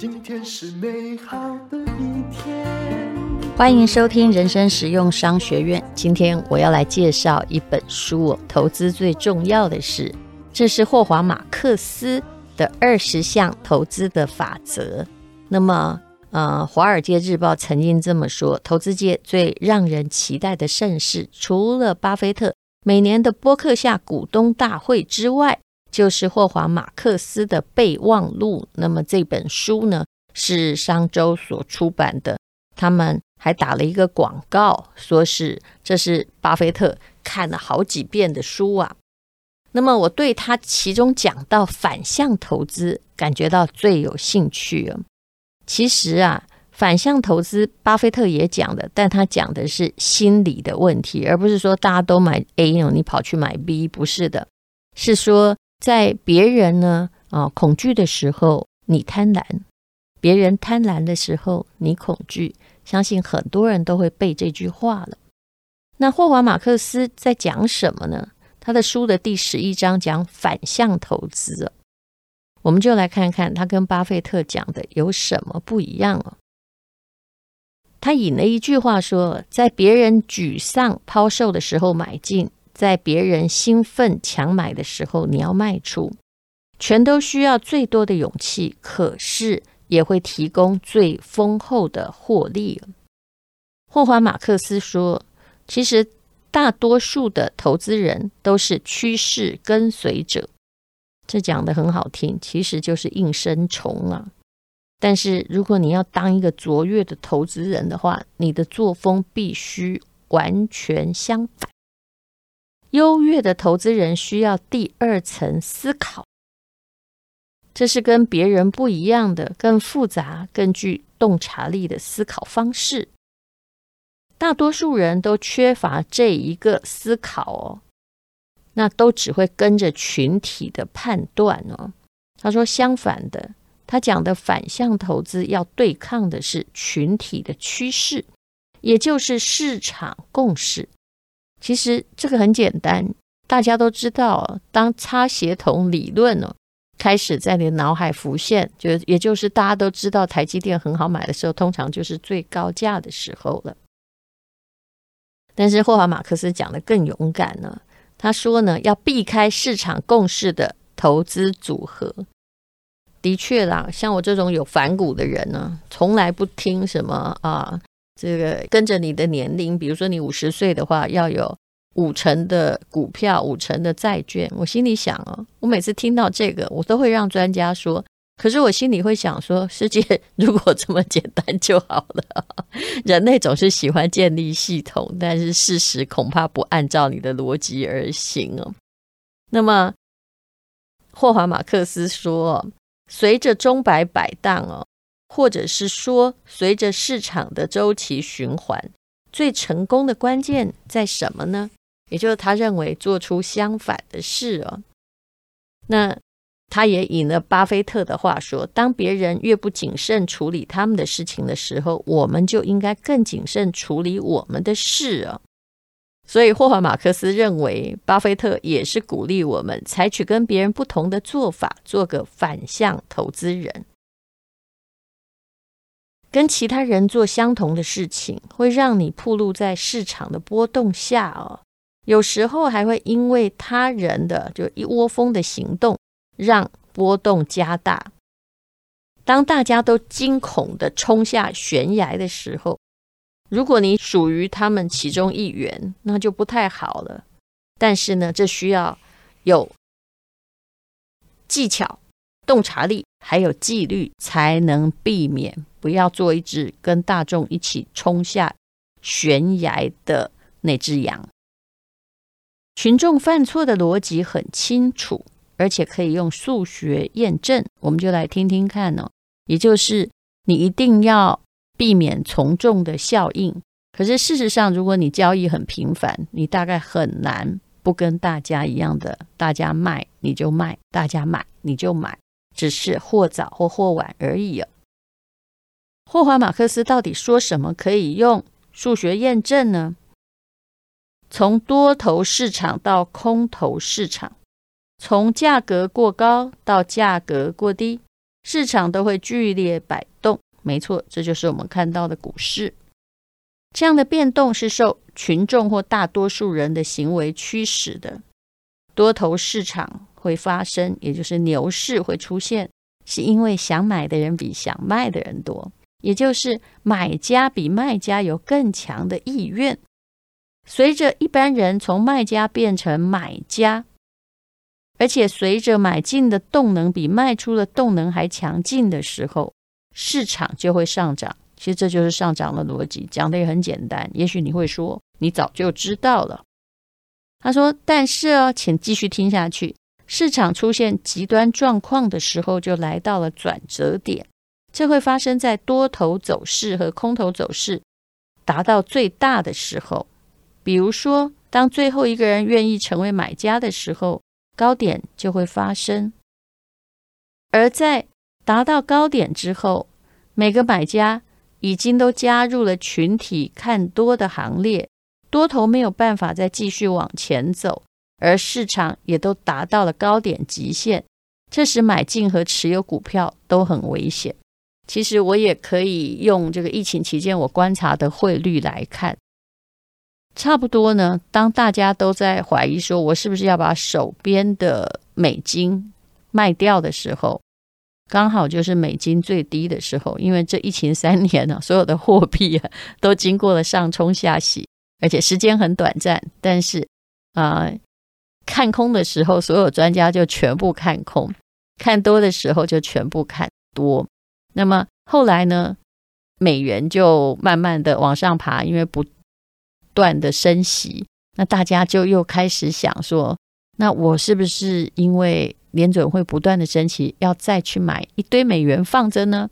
今天是美好的一天。欢迎收听人生实用商学院。今天我要来介绍一本书，投资最重要的事，这是霍华马克思的二十项投资的法则。那么，呃，《华尔街日报》曾经这么说：投资界最让人期待的盛事，除了巴菲特每年的波克夏股东大会之外，就是霍华马克思的备忘录。那么这本书呢，是商周所出版的，他们。还打了一个广告，说是这是巴菲特看了好几遍的书啊。那么我对他其中讲到反向投资感觉到最有兴趣啊。其实啊，反向投资巴菲特也讲的，但他讲的是心理的问题，而不是说大家都买 A，你跑去买 B，不是的，是说在别人呢啊恐惧的时候你贪婪，别人贪婪的时候你恐惧。相信很多人都会背这句话了。那霍华马克思在讲什么呢？他的书的第十一章讲反向投资，我们就来看看他跟巴菲特讲的有什么不一样哦。他引了一句话说：“在别人沮丧抛售的时候买进，在别人兴奋抢买的时候你要卖出，全都需要最多的勇气。可是。”也会提供最丰厚的获利。霍华马克思说：“其实大多数的投资人都是趋势跟随者，这讲得很好听，其实就是应声虫啊。但是如果你要当一个卓越的投资人的话，你的作风必须完全相反。优越的投资人需要第二层思考。”这是跟别人不一样的、更复杂、更具洞察力的思考方式。大多数人都缺乏这一个思考哦，那都只会跟着群体的判断哦。他说相反的，他讲的反向投资要对抗的是群体的趋势，也就是市场共识。其实这个很简单，大家都知道，当擦鞋童理论哦。开始在你的脑海浮现，就也就是大家都知道台积电很好买的时候，通常就是最高价的时候了。但是霍华马克斯讲的更勇敢呢，他说呢，要避开市场共识的投资组合。的确啦，像我这种有反骨的人呢，从来不听什么啊，这个跟着你的年龄，比如说你五十岁的话，要有。五成的股票，五成的债券，我心里想哦，我每次听到这个，我都会让专家说。可是我心里会想说，世界如果这么简单就好了。人类总是喜欢建立系统，但是事实恐怕不按照你的逻辑而行哦。那么，霍华马克斯说，随着钟摆摆荡哦，或者是说，随着市场的周期循环，最成功的关键在什么呢？也就是他认为做出相反的事哦，那他也引了巴菲特的话说：当别人越不谨慎处理他们的事情的时候，我们就应该更谨慎处理我们的事哦。所以霍华马克思认为，巴菲特也是鼓励我们采取跟别人不同的做法，做个反向投资人，跟其他人做相同的事情，会让你暴露在市场的波动下哦。有时候还会因为他人的就一窝蜂的行动，让波动加大。当大家都惊恐的冲下悬崖的时候，如果你属于他们其中一员，那就不太好了。但是呢，这需要有技巧、洞察力，还有纪律，才能避免不要做一只跟大众一起冲下悬崖的那只羊。群众犯错的逻辑很清楚，而且可以用数学验证。我们就来听听看哦。也就是你一定要避免从众的效应。可是事实上，如果你交易很频繁，你大概很难不跟大家一样的，大家卖你就卖，大家买你就买，只是或早或或晚而已哦。霍华马克思到底说什么可以用数学验证呢？从多头市场到空头市场，从价格过高到价格过低，市场都会剧烈摆动。没错，这就是我们看到的股市。这样的变动是受群众或大多数人的行为驱使的。多头市场会发生，也就是牛市会出现，是因为想买的人比想卖的人多，也就是买家比卖家有更强的意愿。随着一般人从卖家变成买家，而且随着买进的动能比卖出的动能还强劲的时候，市场就会上涨。其实这就是上涨的逻辑，讲的也很简单。也许你会说，你早就知道了。他说：“但是哦，请继续听下去。市场出现极端状况的时候，就来到了转折点。这会发生在多头走势和空头走势达到最大的时候。比如说，当最后一个人愿意成为买家的时候，高点就会发生；而在达到高点之后，每个买家。”已经都加入了群体看多的行列，多头没有办法再继续往前走，而市场也都达到了高点极限。这时买进和持有股票都很危险。其实我也可以用这个疫情期间我观察的汇率来看，差不多呢。当大家都在怀疑说我是不是要把手边的美金卖掉的时候，刚好就是美金最低的时候，因为这疫情三年呢、所有的货币啊都经过了上冲下洗，而且时间很短暂。但是啊、看空的时候，所有专家就全部看空；看多的时候就全部看多。那么后来呢，美元就慢慢的往上爬，因为不断的升息，那大家就又开始想说，那我是不是因为？联准会不断的升息，要再去买一堆美元放着呢？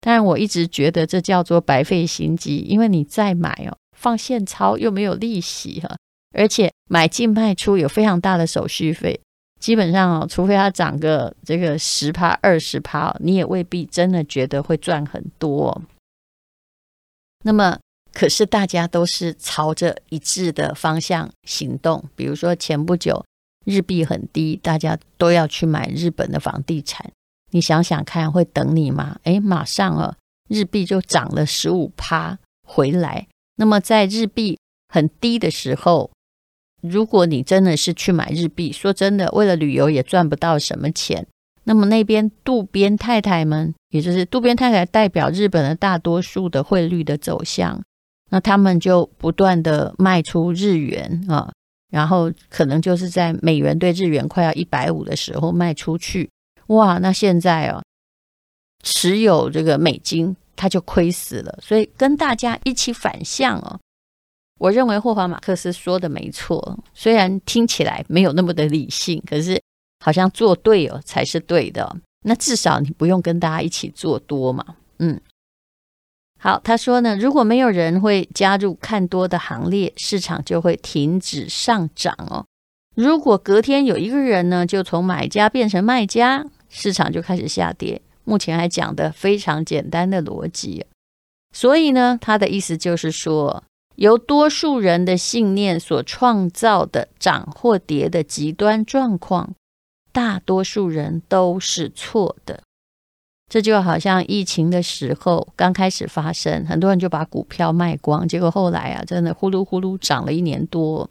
当然，我一直觉得这叫做白费心机，因为你再买哦，放现钞又没有利息哈，而且买进卖出有非常大的手续费，基本上哦，除非它涨个这个十趴二十趴，你也未必真的觉得会赚很多。那么，可是大家都是朝着一致的方向行动，比如说前不久。日币很低，大家都要去买日本的房地产。你想想看，会等你吗？哎，马上啊，日币就涨了十五趴回来。那么在日币很低的时候，如果你真的是去买日币，说真的，为了旅游也赚不到什么钱。那么那边渡边太太们，也就是渡边太太代表日本的大多数的汇率的走向，那他们就不断的卖出日元啊。然后可能就是在美元对日元快要一百五的时候卖出去，哇！那现在哦，持有这个美金他就亏死了。所以跟大家一起反向哦，我认为霍华马克思说的没错，虽然听起来没有那么的理性，可是好像做对哦才是对的。那至少你不用跟大家一起做多嘛，嗯。好，他说呢，如果没有人会加入看多的行列，市场就会停止上涨哦。如果隔天有一个人呢，就从买家变成卖家，市场就开始下跌。目前还讲的非常简单的逻辑，所以呢，他的意思就是说，由多数人的信念所创造的涨或跌的极端状况，大多数人都是错的。这就好像疫情的时候刚开始发生，很多人就把股票卖光，结果后来啊，真的呼噜呼噜涨了一年多。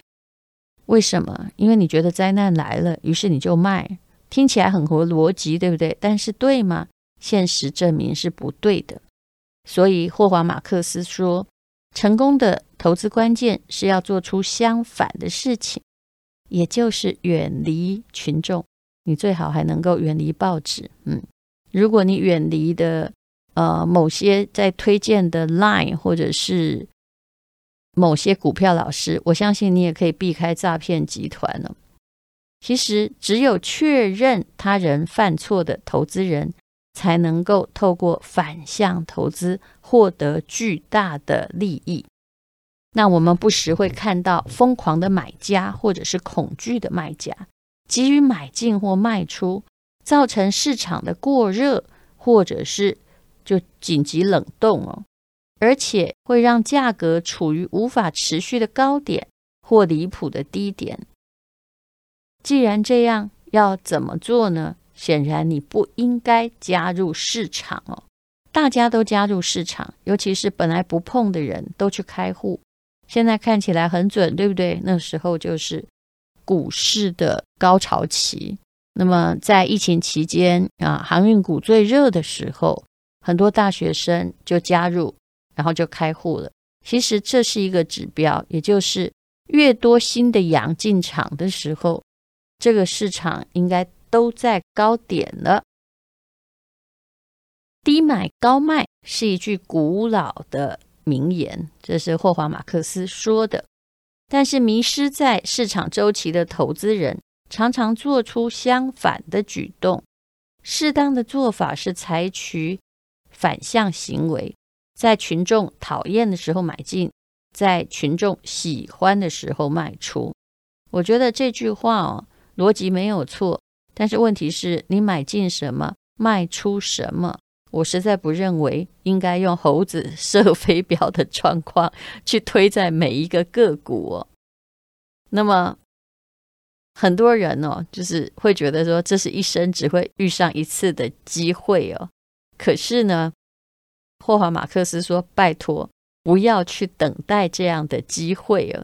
为什么？因为你觉得灾难来了，于是你就卖，听起来很合逻辑，对不对？但是对吗？现实证明是不对的。所以霍华马克思说，成功的投资关键是要做出相反的事情，也就是远离群众，你最好还能够远离报纸，嗯。如果你远离的呃某些在推荐的 Line 或者是某些股票老师，我相信你也可以避开诈骗集团了。其实，只有确认他人犯错的投资人，才能够透过反向投资获得巨大的利益。那我们不时会看到疯狂的买家或者是恐惧的卖家，急于买进或卖出。造成市场的过热，或者是就紧急冷冻哦，而且会让价格处于无法持续的高点或离谱的低点。既然这样，要怎么做呢？显然你不应该加入市场哦。大家都加入市场，尤其是本来不碰的人都去开户，现在看起来很准，对不对？那时候就是股市的高潮期。那么在疫情期间啊，航运股最热的时候，很多大学生就加入，然后就开户了。其实这是一个指标，也就是越多新的羊进场的时候，这个市场应该都在高点了。低买高卖是一句古老的名言，这是霍华·马克思说的。但是迷失在市场周期的投资人常常做出相反的举动。适当的做法是采取反向行为，在群众讨厌的时候买进，在群众喜欢的时候卖出。我觉得这句话哦，逻辑没有错，但是问题是你买进什么，卖出什么。我实在不认为应该用猴子 射飞镖的状况去推在每一个个股哦。那么很多人哦，就是会觉得说，这是一生只会遇上一次的机会哦。可是呢，霍华马克思说：“拜托，不要去等待这样的机会哦。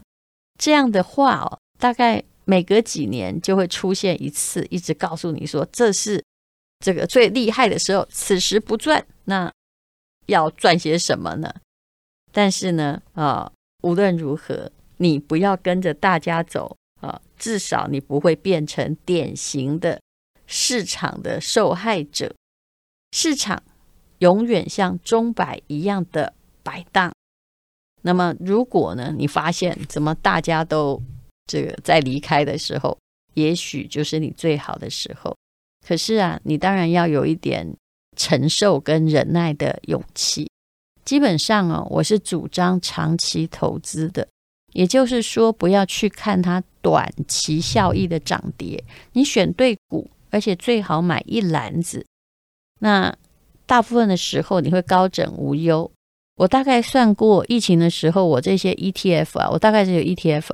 这样的话哦，大概每隔几年就会出现一次，一直告诉你说这是。”这个最厉害的时候，此时不赚，那要赚些什么呢？但是呢，啊，无论如何，你不要跟着大家走啊，至少你不会变成典型的市场的受害者。市场永远像钟摆一样的摆荡。那么，如果呢，你发现怎么大家都这个在离开的时候，也许就是你最好的时候。可是啊，你当然要有一点承受跟忍耐的勇气。基本上哦，我是主张长期投资的，也就是说，不要去看它短期效益的涨跌。你选对股，而且最好买一篮子。那大部分的时候你会高枕无忧。我大概算过，疫情的时候，我这些 ETF 啊，我大概是有 ETF，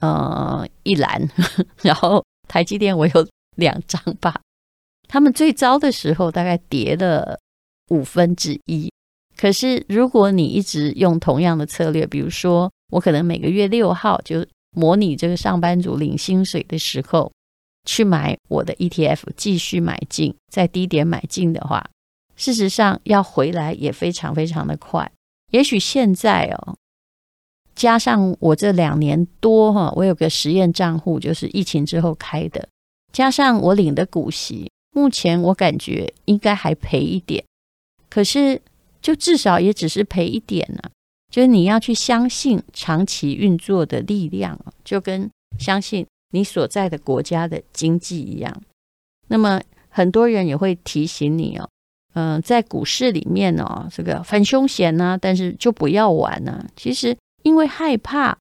呃，一篮，然后台积电我有两张吧。他们最糟的时候大概跌了五分之一，可是如果你一直用同样的策略，比如说我可能每个月六号就模拟这个上班族领薪水的时候去买我的 ETF，继续买进，在低点买进的话，事实上要回来也非常非常的快。也许现在哦，加上我这两年多哈，我有个实验账户，就是疫情之后开的，加上我领的股息。目前我感觉应该还赔一点，可是就至少也只是赔一点呢、就是你要去相信长期运作的力量，就跟相信你所在的国家的经济一样。那么很多人也会提醒你哦，嗯、在股市里面哦，这个很凶险呐，但是就不要玩呐。其实因为害怕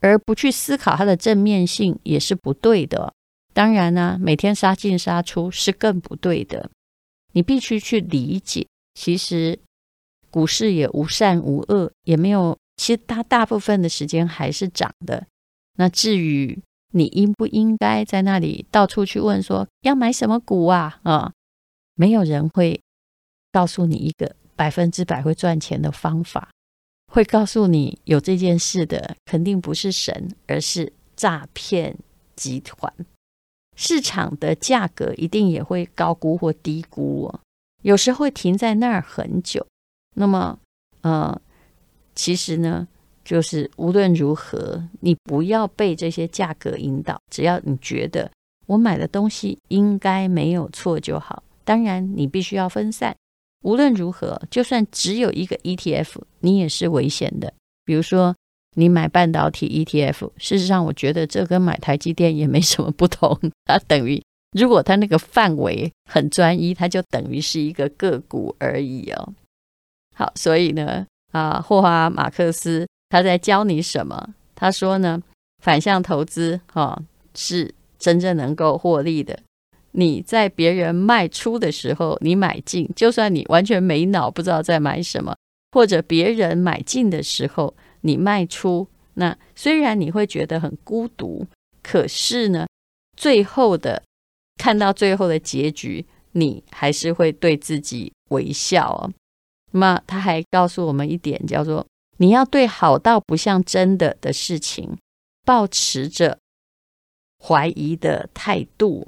而不去思考它的正面性也是不对的。当然呢、每天杀进杀出是更不对的。你必须去理解，其实股市也无善无恶，也没有，其实它大部分的时间还是涨的。那至于你应不应该在那里到处去问说要买什么股啊？啊，没有人会告诉你一个百分之百会赚钱的方法。会告诉你有这件事的，肯定不是神，而是诈骗集团。市场的价格一定也会高估或低估哦，有时候会停在那儿很久。那么，呃，其实呢，就是无论如何，你不要被这些价格引导，只要你觉得我买的东西应该没有错就好。当然，你必须要分散。无论如何，就算只有一个 ETF，你也是危险的。比如说。你买半导体 ETF，事实上，我觉得这跟买台积电也没什么不同。它等于，如果它那个范围很专一，它就等于是一个个股而已哦。好，所以呢，啊，霍华马克思他在教你什么？他说呢，反向投资哈、是真正能够获利的。你在别人卖出的时候，你买进，就算你完全没脑，不知道在买什么，或者别人买进的时候。你卖出，那虽然你会觉得很孤独，可是呢，最后的看到最后的结局，你还是会对自己微笑哦。那么他还告诉我们一点，叫做你要对好到不像真的的事情，抱持着怀疑的态度。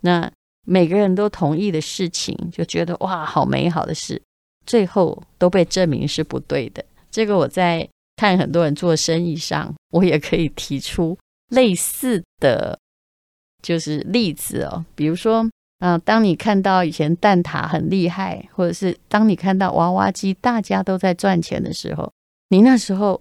那每个人都同意的事情，就觉得哇，好美好的事，最后都被证明是不对的。这个我在看很多人做生意上，我也可以提出类似的就是例子哦。比如说，嗯、当你看到以前蛋挞很厉害，或者是当你看到娃娃机大家都在赚钱的时候，你那时候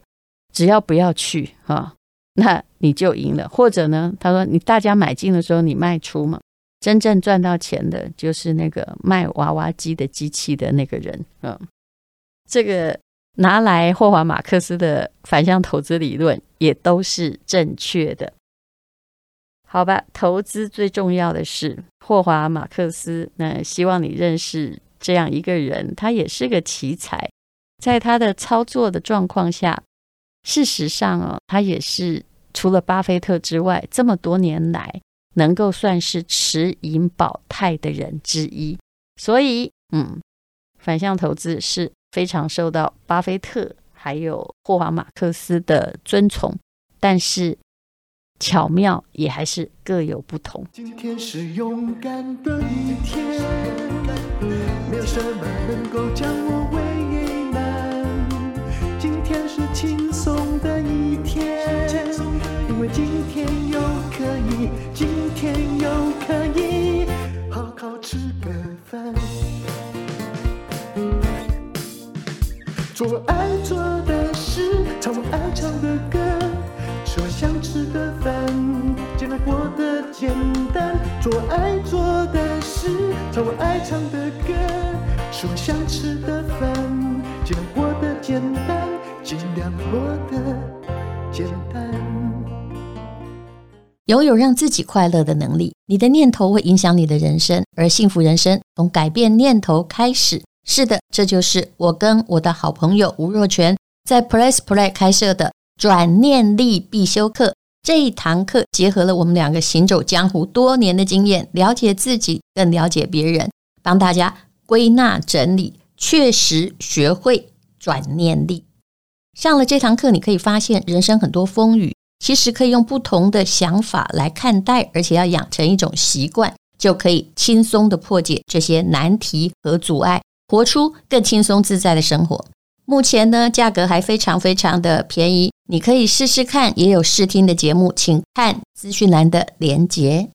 只要不要去啊，那你就赢了。或者呢，他说你大家买进的时候你卖出嘛。真正赚到钱的就是那个卖娃娃机的机器的那个人，嗯，这个拿来霍华马克思的反向投资理论也都是正确的，好吧？投资最重要的是霍华马克思，那希望你认识这样一个人，他也是个奇才，在他的操作的状况下，事实上哦，他也是除了巴菲特之外，这么多年来。能够算是持盈保泰的人之一，所以，嗯，反向投资是非常受到巴菲特还有霍华马克思的尊崇，但是巧妙也还是各有不同。今天是勇敢的一天，没有什么能够将我做我爱做的事，唱我爱唱的歌，吃我想吃的饭，尽量过得简单。做我爱做的事，唱我爱唱的歌，吃我想吃的饭，尽量过得简单，尽量过得简单。拥有让自己快乐的能力，你的念头会影响你的人生，而幸福人生从改变念头开始。是的，这就是我跟我的好朋友吴若权在 Press Play 开设的转念力必修课。这一堂课结合了我们两个行走江湖多年的经验，了解自己，更了解别人，帮大家归纳整理，确实学会转念力。上了这堂课，你可以发现人生很多风雨。其实可以用不同的想法来看待，而且要养成一种习惯，就可以轻松地破解这些难题和阻碍，活出更轻松自在的生活。目前呢，价格还非常非常的便宜，你可以试试看。也有试听的节目，请看资讯栏的连接。